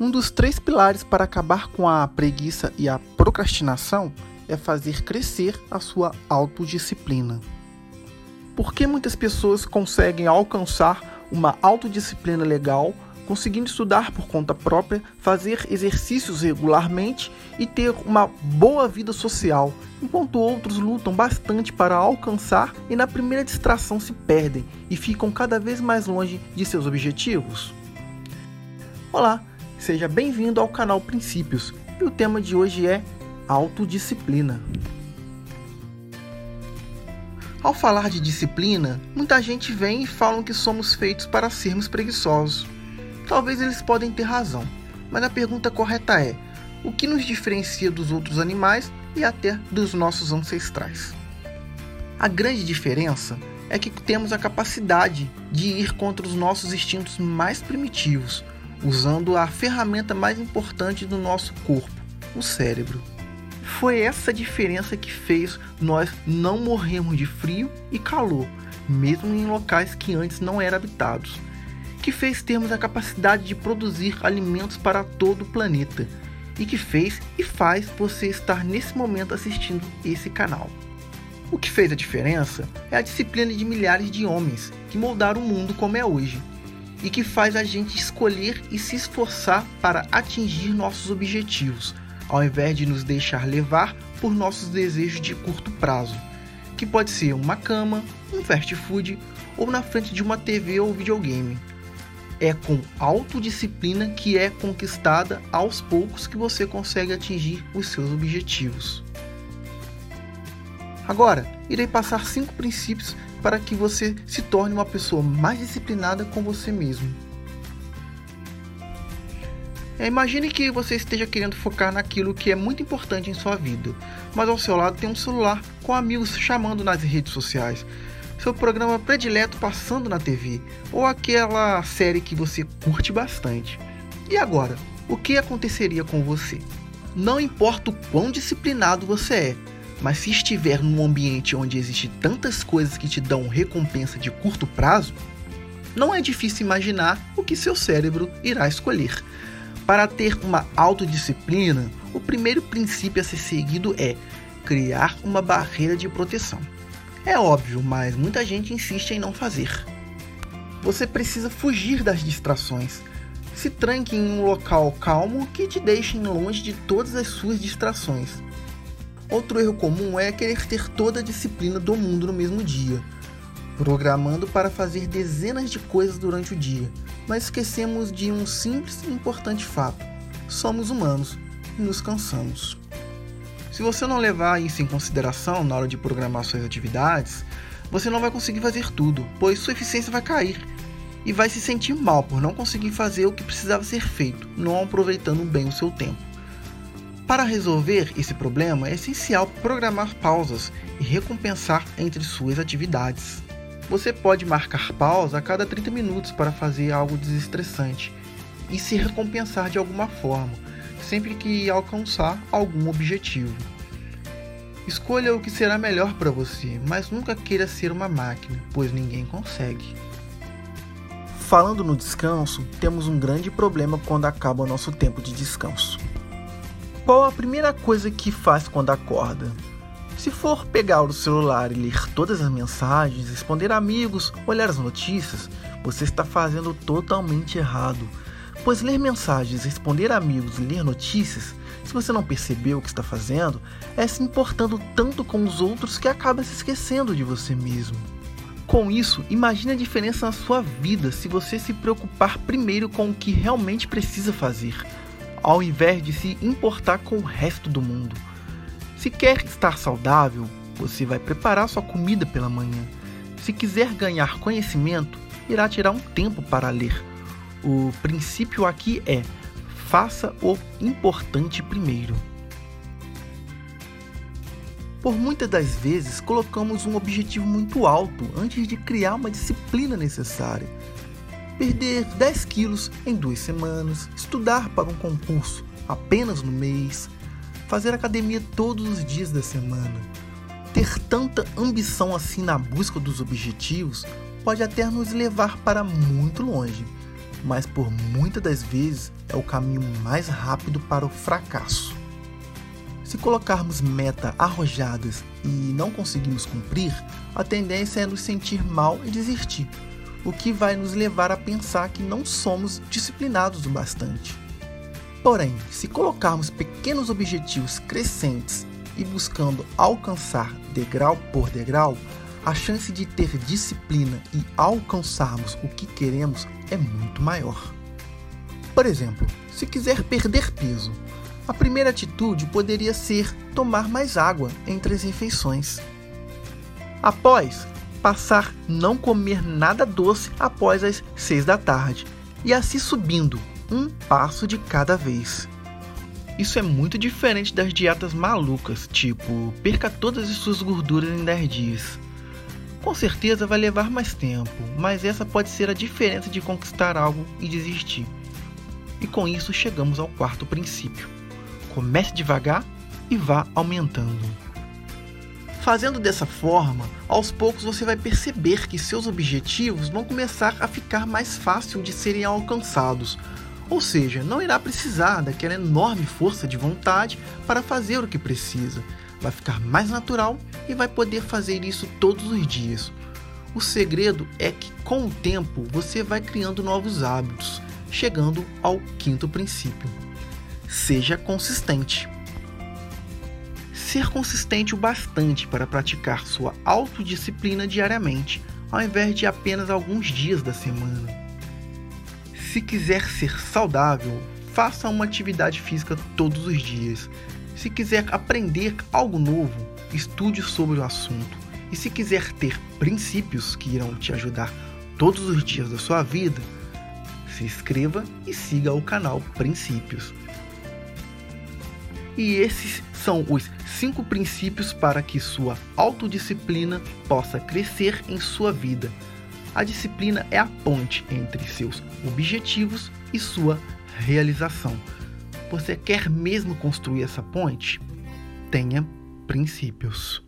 Um dos três pilares para acabar com a preguiça e a procrastinação é fazer crescer a sua autodisciplina. Por que muitas pessoas conseguem alcançar uma autodisciplina legal, conseguindo estudar por conta própria, fazer exercícios regularmente e ter uma boa vida social, enquanto outros lutam bastante para alcançar e na primeira distração se perdem e ficam cada vez mais longe de seus objetivos? Olá, Seja bem-vindo ao canal Princípios e o tema de hoje é autodisciplina. Ao falar de disciplina, muita gente vem e falam que somos feitos para sermos preguiçosos. Talvez eles podem ter razão, mas a pergunta correta é: o que nos diferencia dos outros animais e até dos nossos ancestrais? A grande diferença é que temos a capacidade de ir contra os nossos instintos mais primitivos, usando a ferramenta mais importante do nosso corpo, o cérebro. Foi essa diferença que fez nós não morrermos de frio e calor, mesmo em locais que antes não eram habitados, que fez termos a capacidade de produzir alimentos para todo o planeta e que fez e faz você estar nesse momento assistindo esse canal. O que fez a diferença é a disciplina de milhares de homens que moldaram o mundo como é hoje e que faz a gente escolher e se esforçar para atingir nossos objetivos, ao invés de nos deixar levar por nossos desejos de curto prazo, que pode ser uma cama, um fast food ou na frente de uma TV ou videogame. É com autodisciplina que é conquistada aos poucos que você consegue atingir os seus objetivos. Agora, irei passar cinco princípios para que você se torne uma pessoa mais disciplinada com você mesmo. É, imagine que você esteja querendo focar naquilo que é muito importante em sua vida, mas ao seu lado tem um celular com amigos chamando nas redes sociais, seu programa predileto passando na TV ou aquela série que você curte bastante. E agora, o que aconteceria com você? Não importa o quão disciplinado você é, mas se estiver num ambiente onde existem tantas coisas que te dão recompensa de curto prazo, não é difícil imaginar o que seu cérebro irá escolher. Para ter uma autodisciplina, o primeiro princípio a ser seguido é criar uma barreira de proteção. É óbvio, mas muita gente insiste em não fazer. Você precisa fugir das distrações. Se tranque em um local calmo que te deixe longe de todas as suas distrações. Outro erro comum é querer ter toda a disciplina do mundo no mesmo dia, programando para fazer dezenas de coisas durante o dia, mas esquecemos de um simples e importante fato: somos humanos e nos cansamos. Se você não levar isso em consideração na hora de programar suas atividades, você não vai conseguir fazer tudo, pois sua eficiência vai cair e vai se sentir mal por não conseguir fazer o que precisava ser feito, não aproveitando bem o seu tempo. Para resolver esse problema, é essencial programar pausas e recompensar entre suas atividades. Você pode marcar pausa a cada 30 minutos para fazer algo desestressante e se recompensar de alguma forma, sempre que alcançar algum objetivo. Escolha o que será melhor para você, mas nunca queira ser uma máquina, pois ninguém consegue. Falando no descanso, temos um grande problema quando acaba o nosso tempo de descanso. Qual a primeira coisa que faz quando acorda? Se for pegar o celular e ler todas as mensagens, responder amigos, olhar as notícias, você está fazendo totalmente errado. Pois ler mensagens, responder amigos e ler notícias, se você não percebeu o que está fazendo, é se importando tanto com os outros que acaba se esquecendo de você mesmo. Com isso, imagine a diferença na sua vida se você se preocupar primeiro com o que realmente precisa fazer ao invés de se importar com o resto do mundo. Se quer estar saudável, você vai preparar sua comida pela manhã. Se quiser ganhar conhecimento, irá tirar um tempo para ler. O princípio aqui é: faça o importante primeiro. Por muitas das vezes, colocamos um objetivo muito alto antes de criar uma disciplina necessária perder 10 quilos em duas semanas, estudar para um concurso apenas no mês, fazer academia todos os dias da semana. Ter tanta ambição assim na busca dos objetivos pode até nos levar para muito longe, mas por muitas das vezes é o caminho mais rápido para o fracasso. Se colocarmos meta arrojadas e não conseguimos cumprir, a tendência é nos sentir mal e desistir, o que vai nos levar a pensar que não somos disciplinados o bastante. Porém, se colocarmos pequenos objetivos crescentes e buscando alcançar degrau por degrau, a chance de ter disciplina e alcançarmos o que queremos é muito maior. Por exemplo, se quiser perder peso, a primeira atitude poderia ser tomar mais água entre as refeições. Após, passar não comer nada doce após as 6 da tarde e assim subindo, um passo de cada vez. Isso é muito diferente das dietas malucas, tipo, perca todas as suas gorduras em 10 dias. Com certeza vai levar mais tempo, mas essa pode ser a diferença de conquistar algo e desistir. E com isso chegamos ao quarto princípio. Comece devagar e vá aumentando. Fazendo dessa forma, aos poucos você vai perceber que seus objetivos vão começar a ficar mais fácil de serem alcançados. Ou seja, não irá precisar daquela enorme força de vontade para fazer o que precisa. Vai ficar mais natural e vai poder fazer isso todos os dias. O segredo é que com o tempo você vai criando novos hábitos, chegando ao quinto princípio. Seja consistente. Ser consistente o bastante para praticar sua autodisciplina diariamente, ao invés de apenas alguns dias da semana. Se quiser ser saudável, faça uma atividade física todos os dias. Se quiser aprender algo novo, estude sobre o assunto. E se quiser ter princípios que irão te ajudar todos os dias da sua vida, se inscreva e siga o canal Princípios. E esses são os cinco princípios para que sua autodisciplina possa crescer em sua vida. A disciplina é a ponte entre seus objetivos e sua realização. Você quer mesmo construir essa ponte? Tenha princípios.